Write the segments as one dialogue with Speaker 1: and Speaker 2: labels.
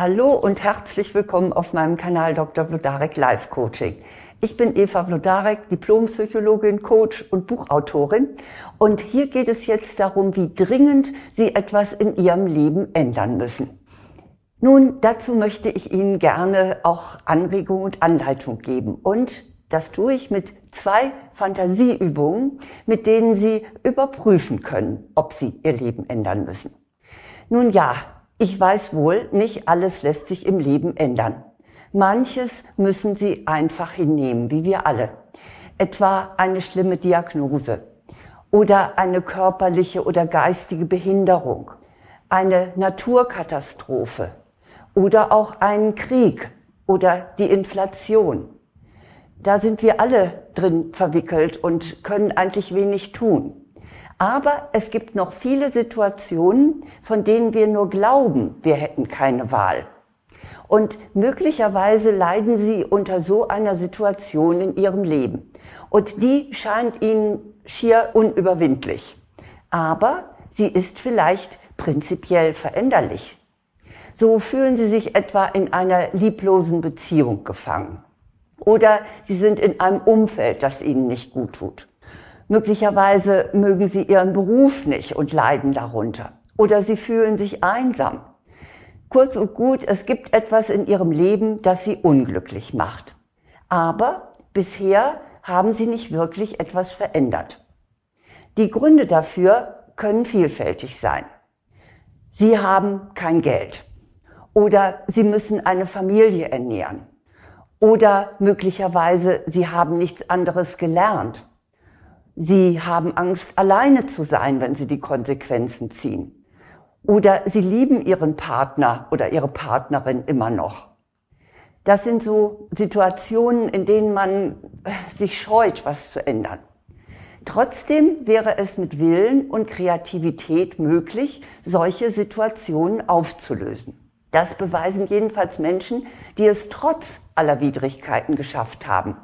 Speaker 1: Hallo und herzlich willkommen auf meinem Kanal Dr. Vlodarek Life Coaching. Ich bin Eva Vlodarek, Diplompsychologin, Coach und Buchautorin. Und hier geht es jetzt darum, wie dringend Sie etwas in Ihrem Leben ändern müssen. Nun, dazu möchte ich Ihnen gerne auch Anregung und Anleitung geben. Und das tue ich mit zwei Fantasieübungen, mit denen Sie überprüfen können, ob Sie Ihr Leben ändern müssen. Nun ja, ich weiß wohl, nicht alles lässt sich im Leben ändern. Manches müssen Sie einfach hinnehmen, wie wir alle. Etwa eine schlimme Diagnose oder eine körperliche oder geistige Behinderung, eine Naturkatastrophe oder auch einen Krieg oder die Inflation. Da sind wir alle drin verwickelt und können eigentlich wenig tun. Aber es gibt noch viele Situationen, von denen wir nur glauben, wir hätten keine Wahl. Und möglicherweise leiden Sie unter so einer Situation in Ihrem Leben. Und die scheint Ihnen schier unüberwindlich. Aber sie ist vielleicht prinzipiell veränderlich. So fühlen Sie sich etwa in einer lieblosen Beziehung gefangen. Oder Sie sind in einem Umfeld, das Ihnen nicht gut tut. Möglicherweise mögen Sie Ihren Beruf nicht und leiden darunter. Oder Sie fühlen sich einsam. Kurz und gut, es gibt etwas in Ihrem Leben, das Sie unglücklich macht. Aber bisher haben Sie nicht wirklich etwas verändert. Die Gründe dafür können vielfältig sein. Sie haben kein Geld. Oder Sie müssen eine Familie ernähren. Oder möglicherweise Sie haben nichts anderes gelernt. Sie haben Angst, alleine zu sein, wenn sie die Konsequenzen ziehen. Oder sie lieben ihren Partner oder ihre Partnerin immer noch. Das sind so Situationen, in denen man sich scheut, was zu ändern. Trotzdem wäre es mit Willen und Kreativität möglich, solche Situationen aufzulösen. Das beweisen jedenfalls Menschen, die es trotz aller Widrigkeiten geschafft haben.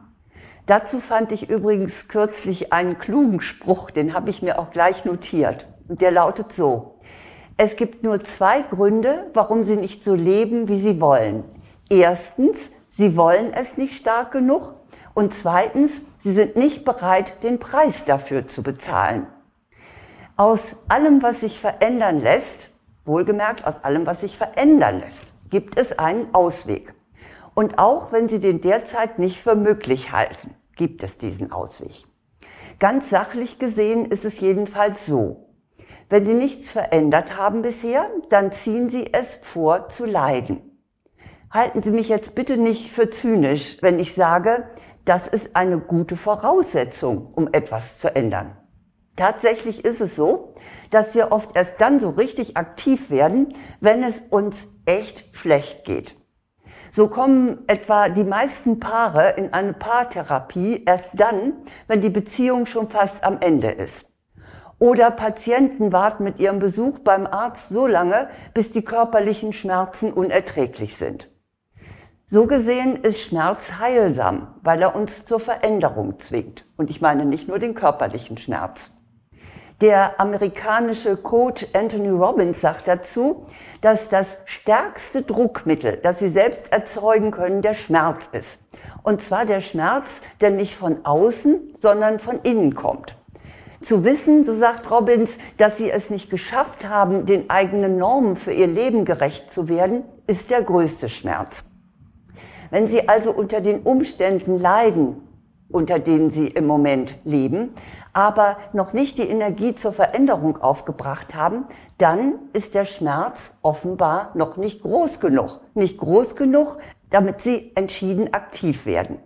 Speaker 1: Dazu fand ich übrigens kürzlich einen klugen Spruch, den habe ich mir auch gleich notiert. Und der lautet so. Es gibt nur zwei Gründe, warum Sie nicht so leben, wie Sie wollen. Erstens, Sie wollen es nicht stark genug. Und zweitens, Sie sind nicht bereit, den Preis dafür zu bezahlen. Aus allem, was sich verändern lässt, wohlgemerkt aus allem, was sich verändern lässt, gibt es einen Ausweg. Und auch wenn Sie den derzeit nicht für möglich halten, gibt es diesen Ausweg. Ganz sachlich gesehen ist es jedenfalls so. Wenn Sie nichts verändert haben bisher, dann ziehen Sie es vor zu leiden. Halten Sie mich jetzt bitte nicht für zynisch, wenn ich sage, das ist eine gute Voraussetzung, um etwas zu ändern. Tatsächlich ist es so, dass wir oft erst dann so richtig aktiv werden, wenn es uns echt schlecht geht. So kommen etwa die meisten Paare in eine Paartherapie erst dann, wenn die Beziehung schon fast am Ende ist. Oder Patienten warten mit ihrem Besuch beim Arzt so lange, bis die körperlichen Schmerzen unerträglich sind. So gesehen ist Schmerz heilsam, weil er uns zur Veränderung zwingt. Und ich meine nicht nur den körperlichen Schmerz. Der amerikanische Coach Anthony Robbins sagt dazu, dass das stärkste Druckmittel, das Sie selbst erzeugen können, der Schmerz ist. Und zwar der Schmerz, der nicht von außen, sondern von innen kommt. Zu wissen, so sagt Robbins, dass Sie es nicht geschafft haben, den eigenen Normen für Ihr Leben gerecht zu werden, ist der größte Schmerz. Wenn Sie also unter den Umständen leiden, unter denen sie im Moment leben, aber noch nicht die Energie zur Veränderung aufgebracht haben, dann ist der Schmerz offenbar noch nicht groß genug. Nicht groß genug, damit sie entschieden aktiv werden.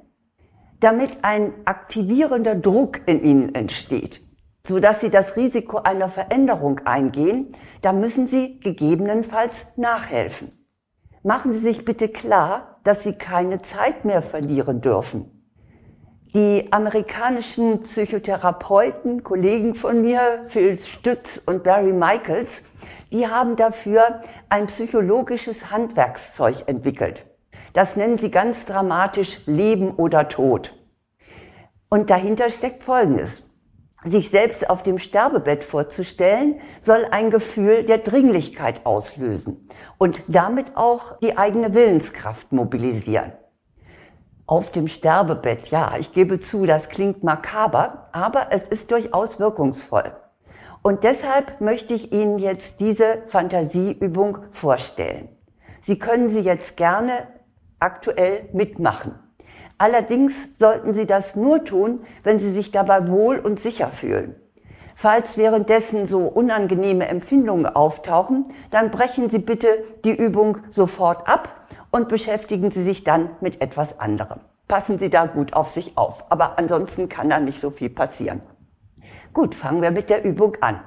Speaker 1: Damit ein aktivierender Druck in ihnen entsteht, so dass sie das Risiko einer Veränderung eingehen, da müssen sie gegebenenfalls nachhelfen. Machen Sie sich bitte klar, dass Sie keine Zeit mehr verlieren dürfen. Die amerikanischen Psychotherapeuten, Kollegen von mir, Phil Stütz und Barry Michaels, die haben dafür ein psychologisches Handwerkszeug entwickelt. Das nennen sie ganz dramatisch Leben oder Tod. Und dahinter steckt Folgendes. sich selbst auf dem Sterbebett vorzustellen, soll ein Gefühl der Dringlichkeit auslösen und damit auch die eigene Willenskraft mobilisieren. Auf dem Sterbebett, ja, ich gebe zu, das klingt makaber, aber es ist durchaus wirkungsvoll. Und deshalb möchte ich Ihnen jetzt diese Fantasieübung vorstellen. Sie können sie jetzt gerne aktuell mitmachen. Allerdings sollten Sie das nur tun, wenn Sie sich dabei wohl und sicher fühlen. Falls währenddessen so unangenehme Empfindungen auftauchen, dann brechen Sie bitte die Übung sofort ab und beschäftigen Sie sich dann mit etwas anderem. Passen Sie da gut auf sich auf, aber ansonsten kann da nicht so viel passieren. Gut, fangen wir mit der Übung an.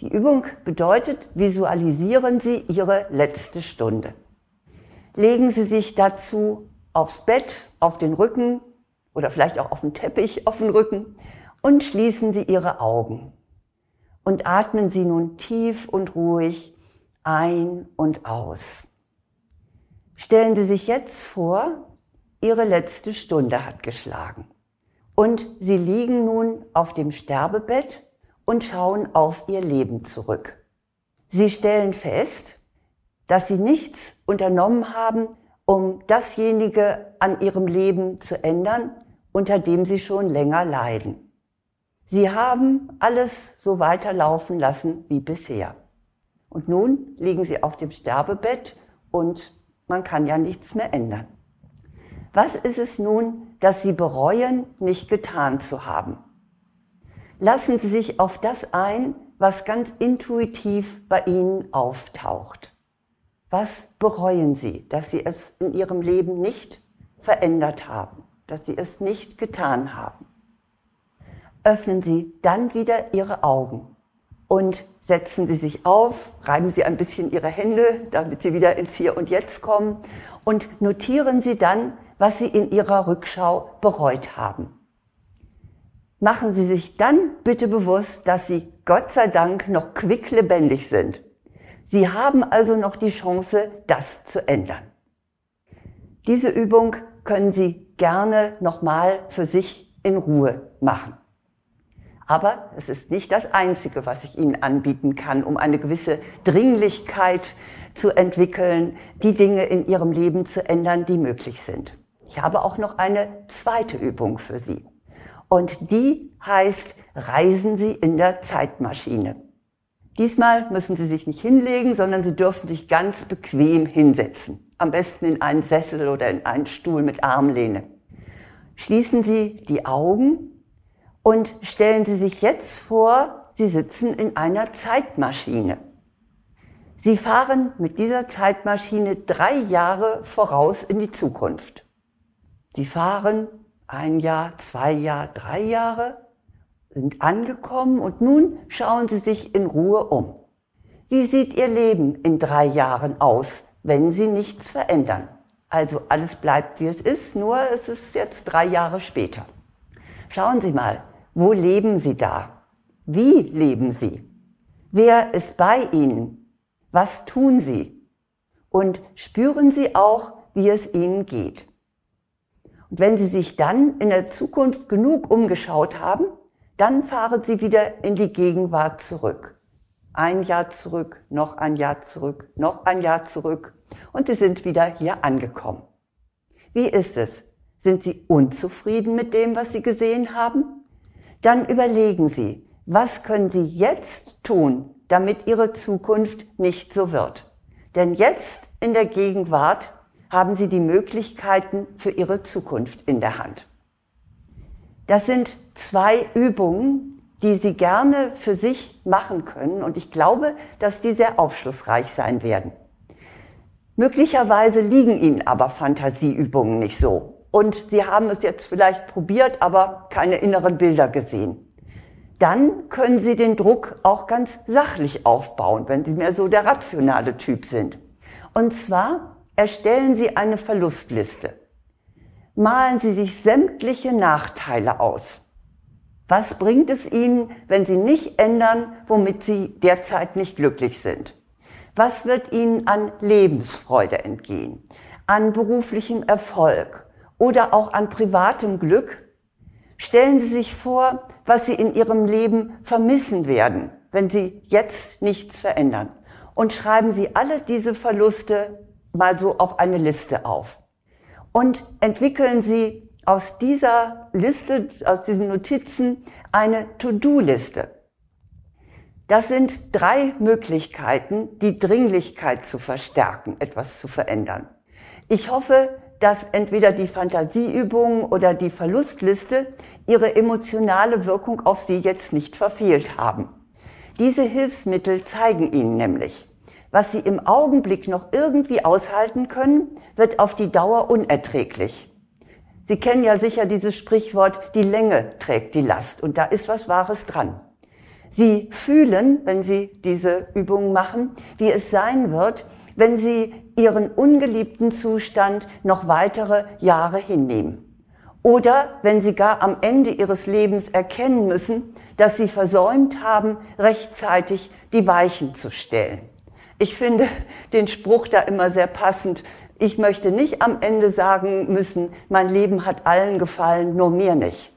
Speaker 1: Die Übung bedeutet, visualisieren Sie Ihre letzte Stunde. Legen Sie sich dazu aufs Bett, auf den Rücken oder vielleicht auch auf den Teppich auf den Rücken und schließen Sie Ihre Augen. Und atmen Sie nun tief und ruhig ein und aus. Stellen Sie sich jetzt vor, Ihre letzte Stunde hat geschlagen. Und Sie liegen nun auf dem Sterbebett und schauen auf Ihr Leben zurück. Sie stellen fest, dass Sie nichts unternommen haben, um dasjenige an ihrem Leben zu ändern, unter dem sie schon länger leiden. Sie haben alles so weiterlaufen lassen wie bisher. Und nun liegen sie auf dem Sterbebett und man kann ja nichts mehr ändern. Was ist es nun, dass Sie bereuen, nicht getan zu haben? Lassen Sie sich auf das ein, was ganz intuitiv bei Ihnen auftaucht. Was bereuen Sie, dass Sie es in Ihrem Leben nicht verändert haben, dass Sie es nicht getan haben? Öffnen Sie dann wieder Ihre Augen und setzen Sie sich auf, reiben Sie ein bisschen Ihre Hände, damit Sie wieder ins Hier und Jetzt kommen und notieren Sie dann, was Sie in Ihrer Rückschau bereut haben. Machen Sie sich dann bitte bewusst, dass Sie Gott sei Dank noch quicklebendig sind Sie haben also noch die Chance, das zu ändern. Diese Übung können Sie gerne nochmal für sich in Ruhe machen. Aber es ist nicht das Einzige, was ich Ihnen anbieten kann, um eine gewisse Dringlichkeit zu entwickeln, die Dinge in Ihrem Leben zu ändern, die möglich sind. Ich habe auch noch eine zweite Übung für Sie. Und die heißt, reisen Sie in der Zeitmaschine. Diesmal müssen Sie sich nicht hinlegen, sondern Sie dürfen sich ganz bequem hinsetzen. Am besten in einen Sessel oder in einen Stuhl mit Armlehne. Schließen Sie die Augen und stellen Sie sich jetzt vor, Sie sitzen in einer Zeitmaschine. Sie fahren mit dieser Zeitmaschine drei Jahre voraus in die Zukunft. Sie fahren ein Jahr, zwei Jahre, drei Jahre sind angekommen und nun schauen Sie sich in Ruhe um. Wie sieht Ihr Leben in drei Jahren aus, wenn Sie nichts verändern? Also alles bleibt, wie es ist, nur es ist jetzt drei Jahre später. Schauen Sie mal, wo leben Sie da? Wie leben Sie? Wer ist bei Ihnen? Was tun Sie? Und spüren Sie auch, wie es Ihnen geht. Und wenn Sie sich dann in der Zukunft genug umgeschaut haben, dann fahren Sie wieder in die Gegenwart zurück. Ein Jahr zurück, noch ein Jahr zurück, noch ein Jahr zurück und Sie sind wieder hier angekommen. Wie ist es? Sind Sie unzufrieden mit dem, was Sie gesehen haben? Dann überlegen Sie, was können Sie jetzt tun, damit Ihre Zukunft nicht so wird? Denn jetzt in der Gegenwart haben Sie die Möglichkeiten für Ihre Zukunft in der Hand. Das sind zwei Übungen, die Sie gerne für sich machen können und ich glaube, dass die sehr aufschlussreich sein werden. Möglicherweise liegen Ihnen aber Fantasieübungen nicht so und Sie haben es jetzt vielleicht probiert, aber keine inneren Bilder gesehen. Dann können Sie den Druck auch ganz sachlich aufbauen, wenn Sie mehr so der rationale Typ sind. Und zwar erstellen Sie eine Verlustliste malen Sie sich sämtliche Nachteile aus. Was bringt es Ihnen, wenn Sie nicht ändern, womit Sie derzeit nicht glücklich sind? Was wird Ihnen an Lebensfreude entgehen, an beruflichem Erfolg oder auch an privatem Glück? Stellen Sie sich vor, was Sie in Ihrem Leben vermissen werden, wenn Sie jetzt nichts verändern. Und schreiben Sie alle diese Verluste mal so auf eine Liste auf. Und entwickeln Sie aus dieser Liste, aus diesen Notizen eine To-Do-Liste. Das sind drei Möglichkeiten, die Dringlichkeit zu verstärken, etwas zu verändern. Ich hoffe, dass entweder die Fantasieübung oder die Verlustliste ihre emotionale Wirkung auf Sie jetzt nicht verfehlt haben. Diese Hilfsmittel zeigen Ihnen nämlich, was Sie im Augenblick noch irgendwie aushalten können, wird auf die Dauer unerträglich. Sie kennen ja sicher dieses Sprichwort, die Länge trägt die Last und da ist was Wahres dran. Sie fühlen, wenn Sie diese Übungen machen, wie es sein wird, wenn Sie Ihren ungeliebten Zustand noch weitere Jahre hinnehmen. Oder wenn Sie gar am Ende Ihres Lebens erkennen müssen, dass Sie versäumt haben, rechtzeitig die Weichen zu stellen. Ich finde den Spruch da immer sehr passend. Ich möchte nicht am Ende sagen müssen, mein Leben hat allen gefallen, nur mir nicht.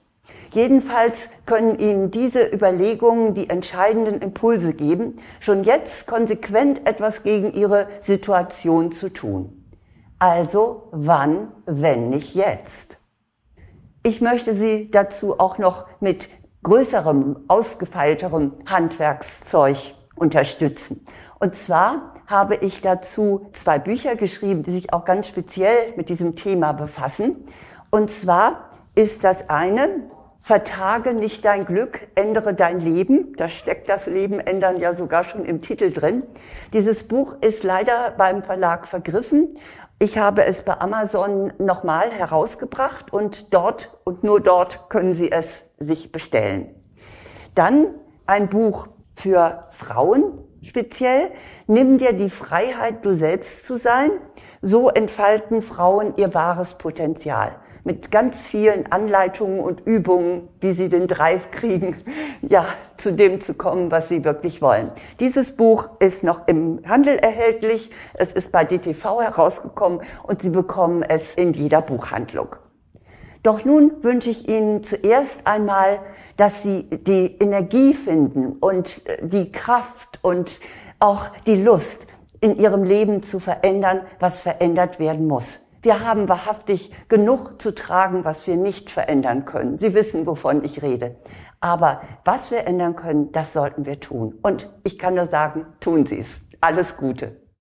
Speaker 1: Jedenfalls können Ihnen diese Überlegungen die entscheidenden Impulse geben, schon jetzt konsequent etwas gegen Ihre Situation zu tun. Also wann, wenn nicht jetzt? Ich möchte Sie dazu auch noch mit größerem, ausgefeilterem Handwerkszeug unterstützen. Und zwar habe ich dazu zwei Bücher geschrieben, die sich auch ganz speziell mit diesem Thema befassen. Und zwar ist das eine Vertage nicht dein Glück, ändere dein Leben. Da steckt das Leben ändern ja sogar schon im Titel drin. Dieses Buch ist leider beim Verlag vergriffen. Ich habe es bei Amazon nochmal herausgebracht und dort und nur dort können Sie es sich bestellen. Dann ein Buch für Frauen speziell. Nimm dir die Freiheit, du selbst zu sein. So entfalten Frauen ihr wahres Potenzial mit ganz vielen Anleitungen und Übungen, wie sie den Drive kriegen, ja, zu dem zu kommen, was sie wirklich wollen. Dieses Buch ist noch im Handel erhältlich. Es ist bei DTV herausgekommen und Sie bekommen es in jeder Buchhandlung. Doch nun wünsche ich Ihnen zuerst einmal, dass Sie die Energie finden und die Kraft und auch die Lust, in Ihrem Leben zu verändern, was verändert werden muss. Wir haben wahrhaftig genug zu tragen, was wir nicht verändern können. Sie wissen, wovon ich rede. Aber was wir ändern können, das sollten wir tun. Und ich kann nur sagen, tun Sie es. Alles Gute.